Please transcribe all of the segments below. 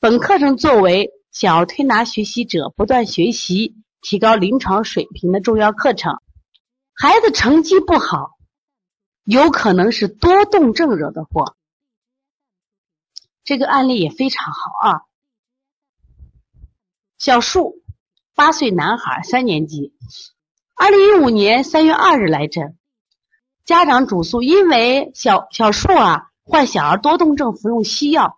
本课程作为小儿推拿学习者不断学习、提高临床水平的重要课程。孩子成绩不好，有可能是多动症惹的祸。这个案例也非常好啊。小树，八岁男孩，三年级，二零一五年三月二日来诊，家长主诉因为小小树啊患小儿多动症，服用西药。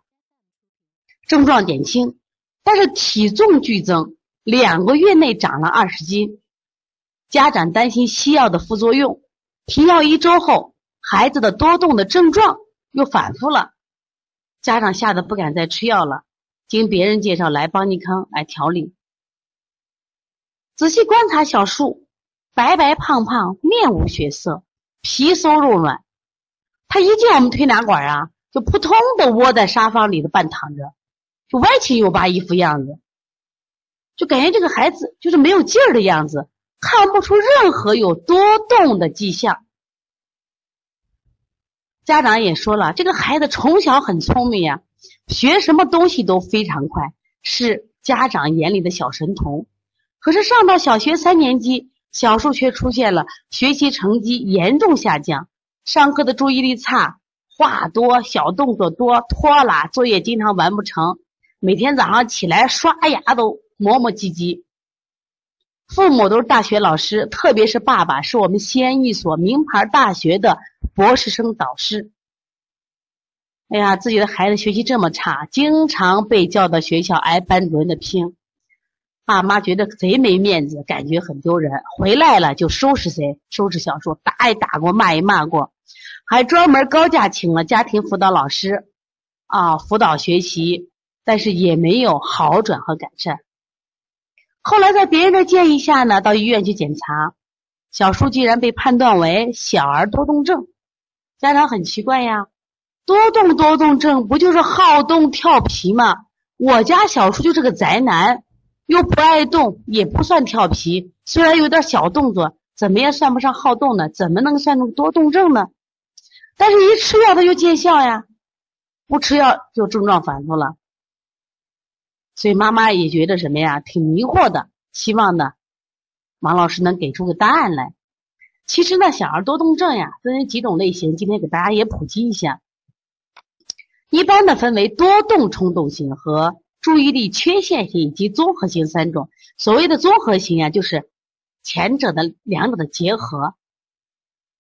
症状减轻，但是体重剧增，两个月内长了二十斤。家长担心西药的副作用，停药一周后，孩子的多动的症状又反复了。家长吓得不敢再吃药了，经别人介绍来邦尼康来调理。仔细观察小树，白白胖胖，面无血色，皮松肉软。他一进我们推拿馆啊，就扑通的窝在沙发里的半躺着。就歪七扭八一副样子，就感觉这个孩子就是没有劲儿的样子，看不出任何有多动的迹象。家长也说了，这个孩子从小很聪明呀，学什么东西都非常快，是家长眼里的小神童。可是上到小学三年级，小树却出现了学习成绩严重下降，上课的注意力差，话多，小动作多，拖拉，作业经常完不成。每天早上起来刷牙都磨磨唧唧，父母都是大学老师，特别是爸爸是我们西安一所名牌大学的博士生导师。哎呀，自己的孩子学习这么差，经常被叫到学校挨班主任的批，爸妈觉得贼没面子，感觉很丢人。回来了就收拾谁，收拾小树，打也打过，骂也骂过，还专门高价请了家庭辅导老师，啊，辅导学习。但是也没有好转和改善。后来在别人的建议下呢，到医院去检查，小叔竟然被判断为小儿多动症。家长很奇怪呀，多动多动症不就是好动调皮吗？我家小叔就是个宅男，又不爱动，也不算调皮，虽然有点小动作，怎么也算不上好动呢？怎么能算成多动症呢？但是一吃药它就见效呀，不吃药就症状反复了。所以妈妈也觉得什么呀，挺迷惑的，希望呢，王老师能给出个答案来。其实呢，小儿多动症呀，分为几种类型，今天给大家也普及一下。一般的分为多动冲动型和注意力缺陷型以及综合型三种。所谓的综合型呀，就是前者的两者的结合。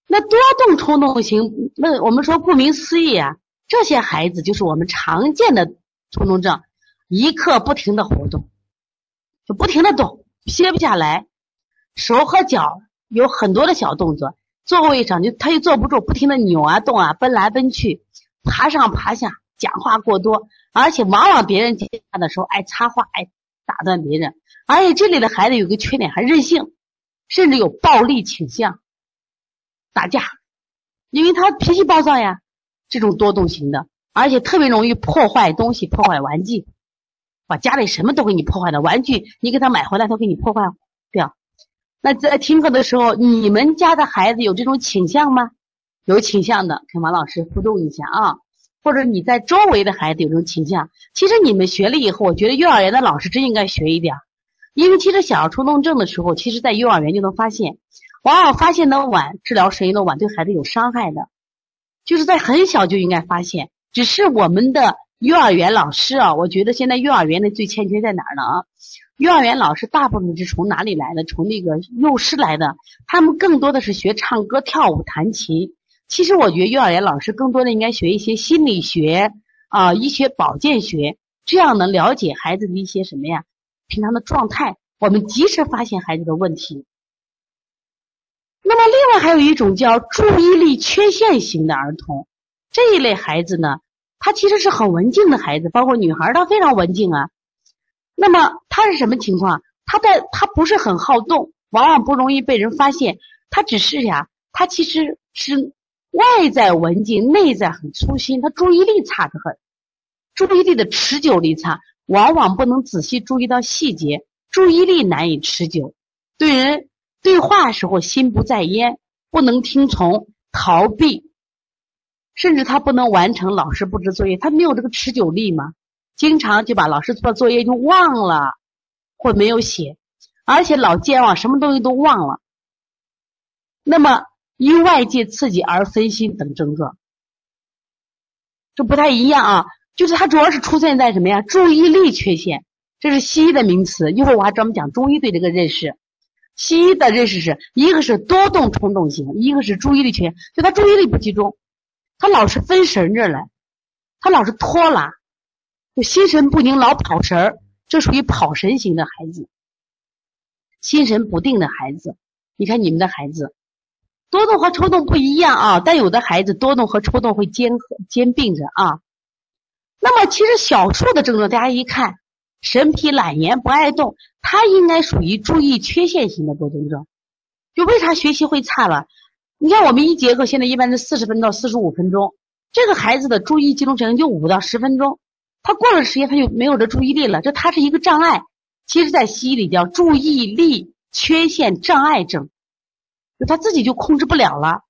那多动冲动型，那我们说顾名思义啊，这些孩子就是我们常见的冲动症。一刻不停的活动，就不停的动，歇不下来。手和脚有很多的小动作，座位上就他又坐不住，不停的扭啊动啊，奔来奔去，爬上爬下，讲话过多，而且往往别人讲话的时候爱插话，爱打断别人。而且这里的孩子有个缺点，还任性，甚至有暴力倾向，打架，因为他脾气暴躁呀。这种多动型的，而且特别容易破坏东西，破坏玩具。把家里什么都给你破坏了，玩具你给他买回来，都给你破坏掉。那在听课的时候，你们家的孩子有这种倾向吗？有倾向的，跟王老师互动一下啊。或者你在周围的孩子有这种倾向，其实你们学了以后，我觉得幼儿园的老师真应该学一点，因为其实小儿冲动症的时候，其实在幼儿园就能发现，往往发现的晚，治疗时间的晚，对孩子有伤害的，就是在很小就应该发现，只是我们的。幼儿园老师啊，我觉得现在幼儿园的最欠缺在哪儿呢啊？幼儿园老师大部分是从哪里来的？从那个幼师来的，他们更多的是学唱歌、跳舞、弹琴。其实我觉得幼儿园老师更多的应该学一些心理学啊、医学保健学，这样能了解孩子的一些什么呀？平常的状态，我们及时发现孩子的问题。那么，另外还有一种叫注意力缺陷型的儿童，这一类孩子呢？他其实是很文静的孩子，包括女孩，她非常文静啊。那么他是什么情况？他的他不是很好动，往往不容易被人发现。他只是呀，他其实是外在文静，内在很粗心。他注意力差得很，注意力的持久力差，往往不能仔细注意到细节，注意力难以持久。对人对话时候心不在焉，不能听从，逃避，甚至他不能完成老师布置作业，他没有这个持久力嘛？经常就把老师做的作业就忘了，或没有写，而且老健忘，什么东西都忘了。那么因外界刺激而分心等症状，这不太一样啊。就是它主要是出现在什么呀？注意力缺陷，这是西医的名词。一会儿我还专门讲中医对这个认识。西医的认识是一个是多动冲动型，一个是注意力缺陷，就他注意力不集中，他老是分神着来，他老是拖拉，就心神不宁，老跑神儿，这属于跑神型的孩子，心神不定的孩子。你看你们的孩子。多动和抽动不一样啊，但有的孩子多动和抽动会兼兼并着啊。那么其实小数的症状，大家一看，神疲懒言不爱动，他应该属于注意缺陷型的多动症。就为啥学习会差了？你看我们一节课现在一般是四十分到四十五分钟，这个孩子的注意集中时间就五到十分钟，他过了时间他就没有这注意力了，这他是一个障碍。其实，在西医里叫注意力缺陷障碍症。就他自己就控制不了了，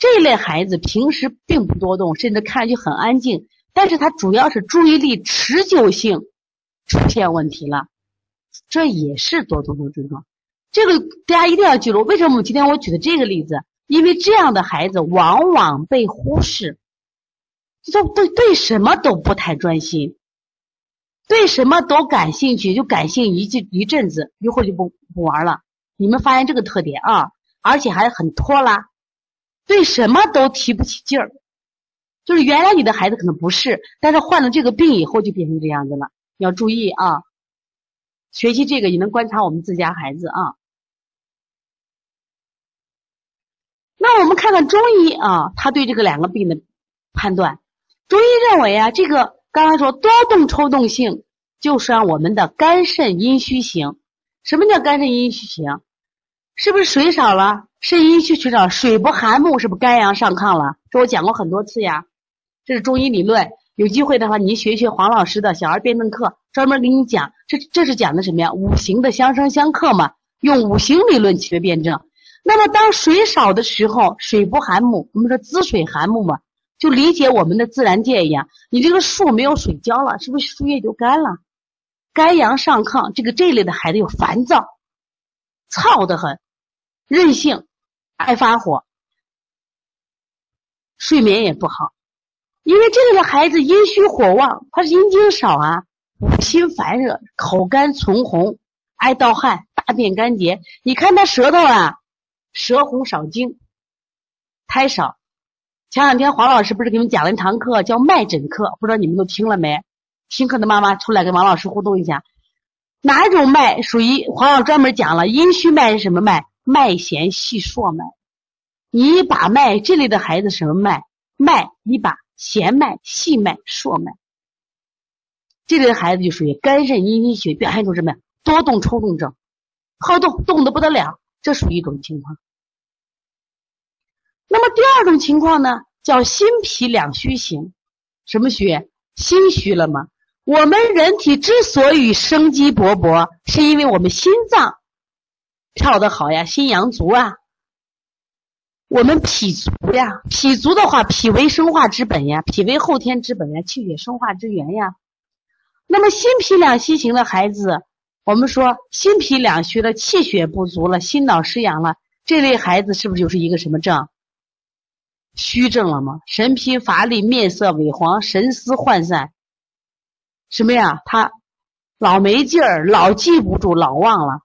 这一类孩子平时并不多动，甚至看上去很安静，但是他主要是注意力持久性出现问题了，这也是多动症症状。这个大家一定要记住，为什么我们今天我举的这个例子？因为这样的孩子往往被忽视，就对对什么都不太专心，对什么都感兴趣，就感兴一一阵子，一会儿就不不玩了。你们发现这个特点啊？而且还很拖拉，对什么都提不起劲儿，就是原来你的孩子可能不是，但是患了这个病以后就变成这样子了。要注意啊，学习这个也能观察我们自家孩子啊。那我们看看中医啊，他对这个两个病的判断，中医认为啊，这个刚才说多动抽动性，就是我们的肝肾阴虚型。什么叫肝肾阴虚型？是不是水少了？肾阴虚，水少，水不含木，是不是肝阳上亢了？这我讲过很多次呀。这是中医理论，有机会的话，你学学黄老师的小儿辩证课，专门给你讲。这这是讲的什么呀？五行的相生相克嘛，用五行理论去辩证。那么当水少的时候，水不含木，我们说滋水含木嘛，就理解我们的自然界一样。你这个树没有水浇了，是不是树叶就干了？肝阳上亢，这个这类的孩子有烦躁。燥得很，任性，爱发火，睡眠也不好，因为这类的孩子阴虚火旺，他是阴精少啊，五心烦热，口干唇红，爱盗汗，大便干结。你看他舌头啊，舌红少精，苔少。前两天黄老师不是给你们讲了一堂课，叫脉诊课，不知道你们都听了没？听课的妈妈出来跟王老师互动一下。哪种脉属于黄老师专门讲了？阴虚脉是什么脉？脉弦细数脉。你把脉，这类的孩子什么脉？脉一把弦脉、细脉、数脉。这类的孩子就属于肝肾阴虚，表现出什么？多动抽动症，好动，动的不得了，这属于一种情况。那么第二种情况呢，叫心脾两虚型。什么虚？心虚了吗？我们人体之所以生机勃勃，是因为我们心脏跳得好呀，心阳足啊。我们脾足呀，脾足的话，脾为生化之本呀，脾为后天之本呀，气血生化之源呀。那么心脾两虚型的孩子，我们说心脾两虚了，气血不足了，心脑失养了，这类孩子是不是就是一个什么症？虚症了吗？神疲乏力，面色萎黄，神思涣散。什么呀？他老没劲儿，老记不住，老忘了。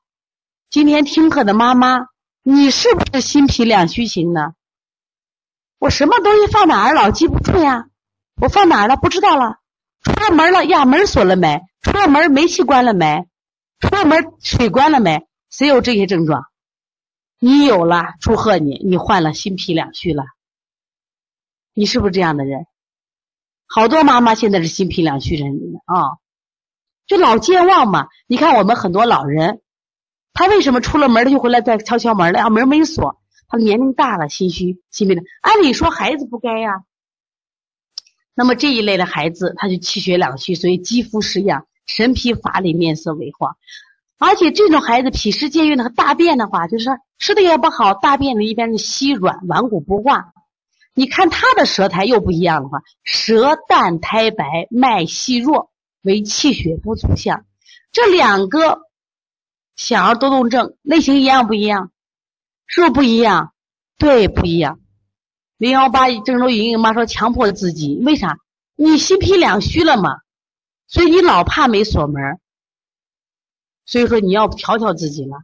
今天听课的妈妈，你是不是心脾两虚型呢？我什么东西放哪儿，老记不住呀？我放哪儿了？不知道了。出了门了呀？门锁了没？出了门煤气关了没？出了门水关了没？谁有这些症状？你有了，祝贺你，你患了心脾两虚了。你是不是这样的人？好多妈妈现在是心脾两虚人啊，就老健忘嘛。你看我们很多老人，他为什么出了门他就回来再敲敲门了啊？门没锁，他年龄大了，心虚心病的。按理说孩子不该呀。那么这一类的孩子，他就气血两虚，所以肌肤失养，神疲乏力，面色萎黄。而且这种孩子脾湿健运的和大便的话，就是吃的也不好，大便的一般是稀软，顽固不化。你看他的舌苔又不一样的话，舌淡苔白，脉细弱，为气血不足象。这两个小儿多动症类型一样不一样？是不是不一样？对，不一样。零幺八郑州莹莹妈说强迫自己，为啥？你心脾两虚了嘛，所以你老怕没锁门。所以说你要调调自己了。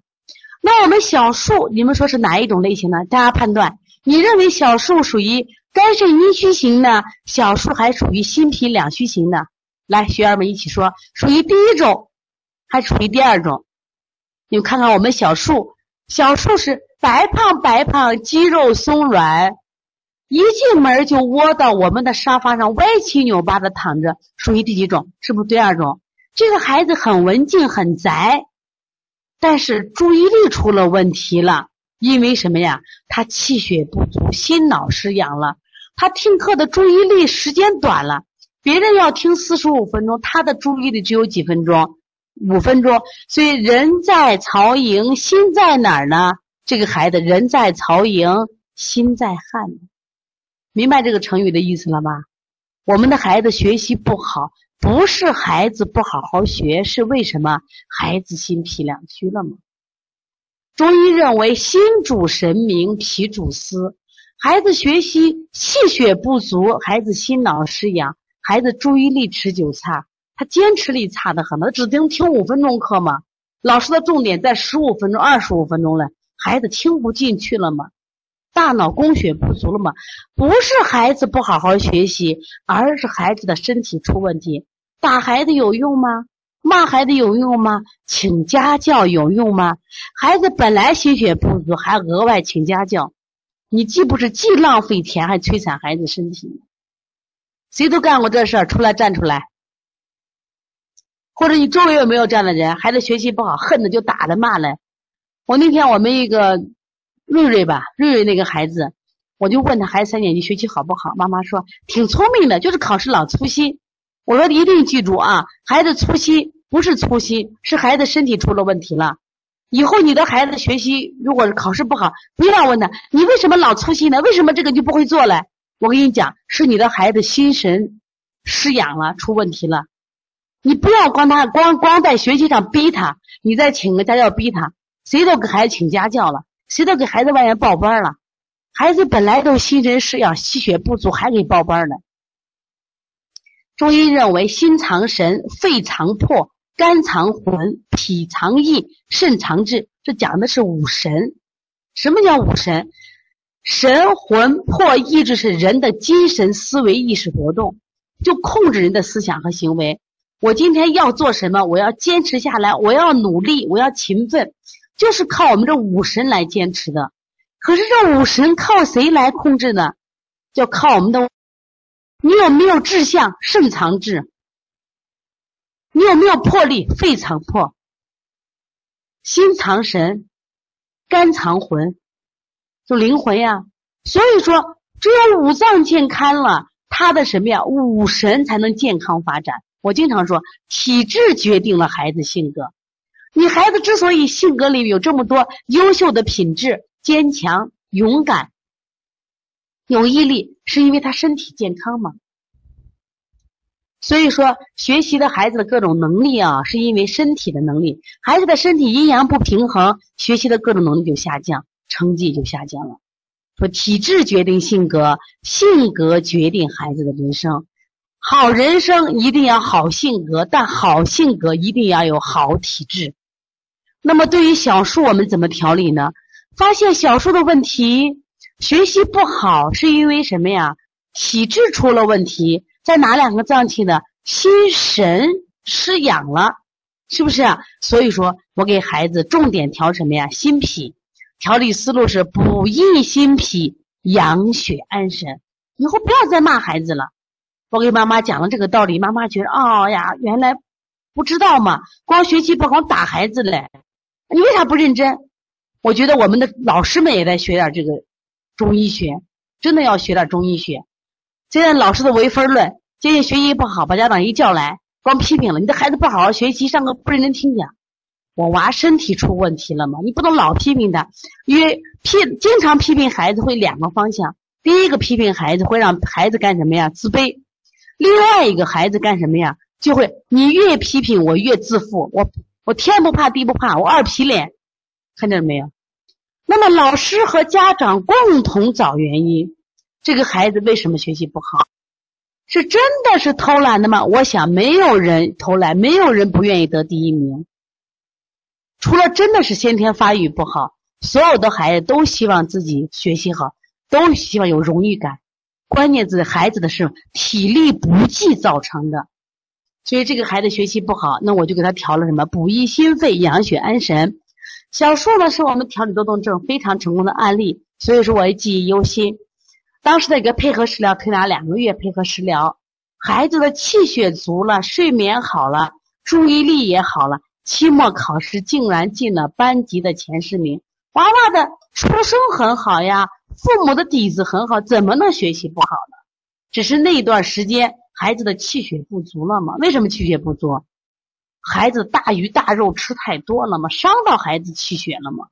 那我们小树，你们说是哪一种类型呢？大家判断，你认为小树属于肝肾阴虚型呢？小树还属于心脾两虚型呢？来，学员们一起说，属于第一种，还属于第二种？你们看看我们小树，小树是白胖白胖，肌肉松软，一进门就窝到我们的沙发上，歪七扭八的躺着，属于第几种？是不是第二种？这个孩子很文静，很宅，但是注意力出了问题了。因为什么呀？他气血不足，心脑失养了。他听课的注意力时间短了，别人要听四十五分钟，他的注意力只有几分钟，五分钟。所以人在曹营心在哪儿呢？这个孩子人在曹营心在汉，明白这个成语的意思了吗？我们的孩子学习不好。不是孩子不好好学，是为什么孩子心脾两虚了吗？中医认为心主神明，脾主思。孩子学习气血不足，孩子心脑失养，孩子注意力持久差，他坚持力差的很。他只听听五分钟课吗？老师的重点在十五分钟、二十五分钟了，孩子听不进去了吗？大脑供血不足了吗？不是孩子不好好学习，而是孩子的身体出问题。打孩子有用吗？骂孩子有用吗？请家教有用吗？孩子本来心血不足，还额外请家教，你既不是既浪费钱，还摧残孩子身体。谁都干过这事儿，出来站出来。或者你周围有没有这样的人？孩子学习不好，恨的就打了骂了。我那天我们一个。瑞瑞吧，瑞瑞那个孩子，我就问他孩子三年级学习好不好？妈妈说挺聪明的，就是考试老粗心。我说一定记住啊，孩子粗心不是粗心，是孩子身体出了问题了。以后你的孩子学习如果是考试不好，不要问他你为什么老粗心呢？为什么这个就不会做了？我跟你讲，是你的孩子心神失养了，出问题了。你不要光他光光在学习上逼他，你再请个家教逼他，谁都给孩子请家教了。谁都给孩子外面报班了，孩子本来都心神失养、气血不足，还给报班呢。中医认为，心藏神，肺藏魄，肝藏魂，脾藏意，肾藏志。这讲的是五神。什么叫五神？神、魂、魄、意志是人的精神、思维、意识活动，就控制人的思想和行为。我今天要做什么？我要坚持下来，我要努力，我要勤奋。就是靠我们这五神来坚持的，可是这五神靠谁来控制呢？就靠我们的。你有没有志向？肾藏志。你有没有魄力？肺藏魄。心藏神，肝藏魂，就灵魂呀。所以说，只有五脏健康了，他的什么呀？五神才能健康发展。我经常说，体质决定了孩子性格。你孩子之所以性格里有这么多优秀的品质，坚强、勇敢、有毅力，是因为他身体健康吗？所以说，学习的孩子的各种能力啊，是因为身体的能力。孩子的身体阴阳不平衡，学习的各种能力就下降，成绩就下降了。说体质决定性格，性格决定孩子的人生。好人生一定要好性格，但好性格一定要有好体质。那么对于小树，我们怎么调理呢？发现小树的问题，学习不好是因为什么呀？体质出了问题，在哪两个脏器呢？心神失养了，是不是？所以说我给孩子重点调什么呀？心脾，调理思路是补益心脾，养血安神。以后不要再骂孩子了。我给妈妈讲了这个道理，妈妈觉得哦呀，原来不知道嘛？光学习不好打孩子嘞，你为啥不认真？我觉得我们的老师们也在学点这个中医学，真的要学点中医学。现在老师的唯分论，今天学习不好，把家长一叫来，光批评了，你的孩子不好好学习，上课不认真听讲。我娃身体出问题了吗？你不能老批评他，因为批经常批评孩子会两个方向。第一个批评孩子会让孩子干什么呀？自卑。另外一个孩子干什么呀？就会你越批评我越自负，我我天不怕地不怕，我二皮脸，看见了没有？那么老师和家长共同找原因，这个孩子为什么学习不好？是真的是偷懒的吗？我想没有人偷懒，没有人不愿意得第一名。除了真的是先天发育不好，所有的孩子都希望自己学习好，都希望有荣誉感。关键字孩子的是体力不济造成的，所以这个孩子学习不好，那我就给他调了什么补益心肺、养血安神。小树呢是我们调理多动症非常成功的案例，所以说我也记忆犹新。当时的一个配合食疗推拿两个月，配合食疗，孩子的气血足了，睡眠好了，注意力也好了。期末考试竟然进了班级的前十名，娃娃的出生很好呀，父母的底子很好，怎么能学习不好呢？只是那段时间孩子的气血不足了吗？为什么气血不足？孩子大鱼大肉吃太多了吗？伤到孩子气血了吗？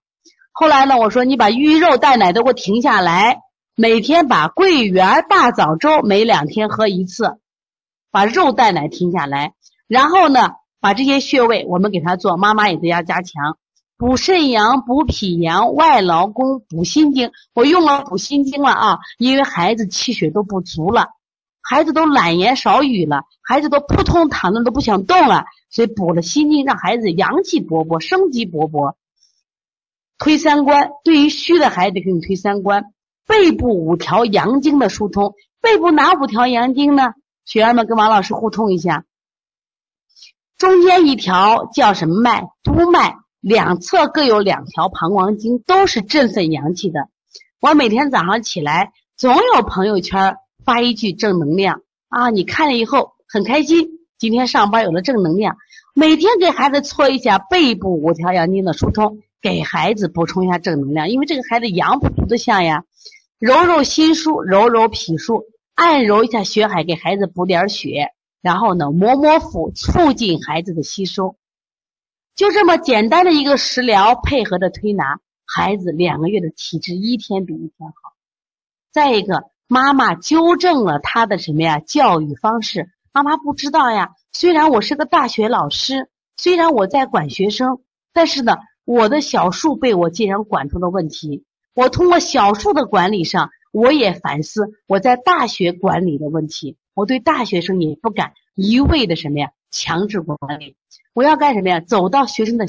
后来呢？我说你把鱼肉蛋奶都给我停下来，每天把桂圆大枣粥每两天喝一次，把肉蛋奶停下来，然后呢？把这些穴位我们给他做，妈妈也在家加强，补肾阳、补脾阳、外劳宫、补心经。我用了补心经了啊，因为孩子气血都不足了，孩子都懒言少语了，孩子都扑通躺着都不想动了，所以补了心经，让孩子阳气勃勃、生机勃勃。推三关，对于虚的孩子给你推三关，背部五条阳经的疏通，背部哪五条阳经呢？学员们跟王老师互通一下。中间一条叫什么脉？督脉，两侧各有两条膀胱经，都是振奋阳气的。我每天早上起来，总有朋友圈发一句正能量啊！你看了以后很开心，今天上班有了正能量。每天给孩子搓一下背部五条阳经的疏通，给孩子补充一下正能量，因为这个孩子阳不足的象呀。揉揉心腧，揉揉脾腧，按揉一下血海，给孩子补点血。然后呢，摸摸腹，促进孩子的吸收，就这么简单的一个食疗配合着推拿，孩子两个月的体质一天比一天好。再一个，妈妈纠正了他的什么呀？教育方式。妈妈不知道呀，虽然我是个大学老师，虽然我在管学生，但是呢，我的小树被我竟然管出了问题。我通过小树的管理上，我也反思我在大学管理的问题。我对大学生也不敢一味的什么呀强制管理，我要干什么呀？走到学生的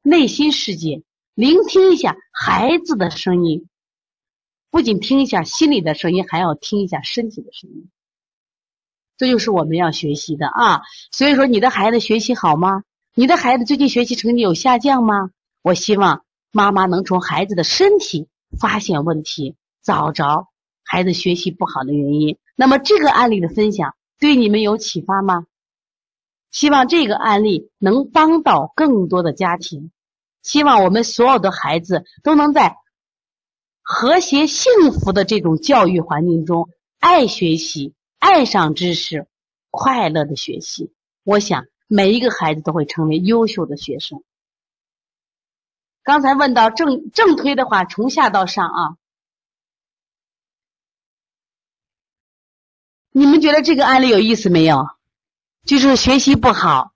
内心世界，聆听一下孩子的声音，不仅听一下心里的声音，还要听一下身体的声音。这就是我们要学习的啊！所以说，你的孩子学习好吗？你的孩子最近学习成绩有下降吗？我希望妈妈能从孩子的身体发现问题，找着孩子学习不好的原因。那么这个案例的分享对你们有启发吗？希望这个案例能帮到更多的家庭，希望我们所有的孩子都能在和谐幸福的这种教育环境中爱学习、爱上知识、快乐的学习。我想每一个孩子都会成为优秀的学生。刚才问到正正推的话，从下到上啊。你们觉得这个案例有意思没有？就是学习不好，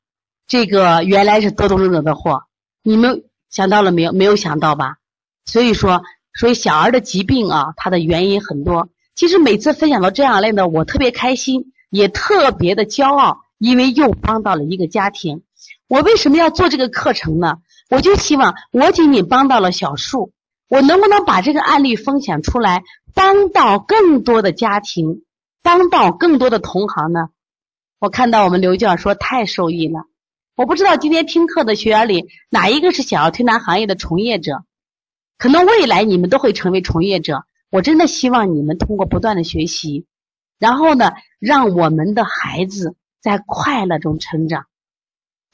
这个原来是多动症的祸。你们想到了没有？没有想到吧？所以说，所以小儿的疾病啊，它的原因很多。其实每次分享到这样类的，我特别开心，也特别的骄傲，因为又帮到了一个家庭。我为什么要做这个课程呢？我就希望我仅仅帮到了小树，我能不能把这个案例分享出来，帮到更多的家庭？帮到更多的同行呢？我看到我们刘教说太受益了。我不知道今天听课的学员里哪一个是想要推拿行业的从业者，可能未来你们都会成为从业者。我真的希望你们通过不断的学习，然后呢，让我们的孩子在快乐中成长。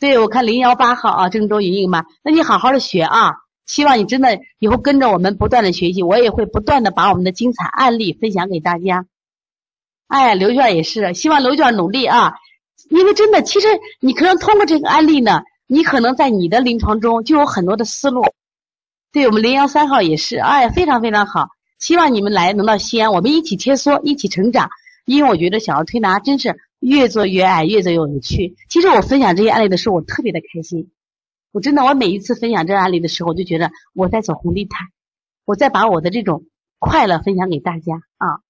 对，我看零幺八号啊，郑州莹莹嘛，那你好好的学啊，希望你真的以后跟着我们不断的学习，我也会不断的把我们的精彩案例分享给大家。哎，刘娟也是，希望刘娟努力啊，因为真的，其实你可能通过这个案例呢，你可能在你的临床中就有很多的思路。对我们零幺三号也是，哎，非常非常好，希望你们来能到西安，我们一起切磋，一起成长。因为我觉得小儿推拿真是越做越爱，越做越有趣。其实我分享这些案例的时候，我特别的开心。我真的，我每一次分享这个案例的时候，我就觉得我在走红地毯，我在把我的这种快乐分享给大家啊。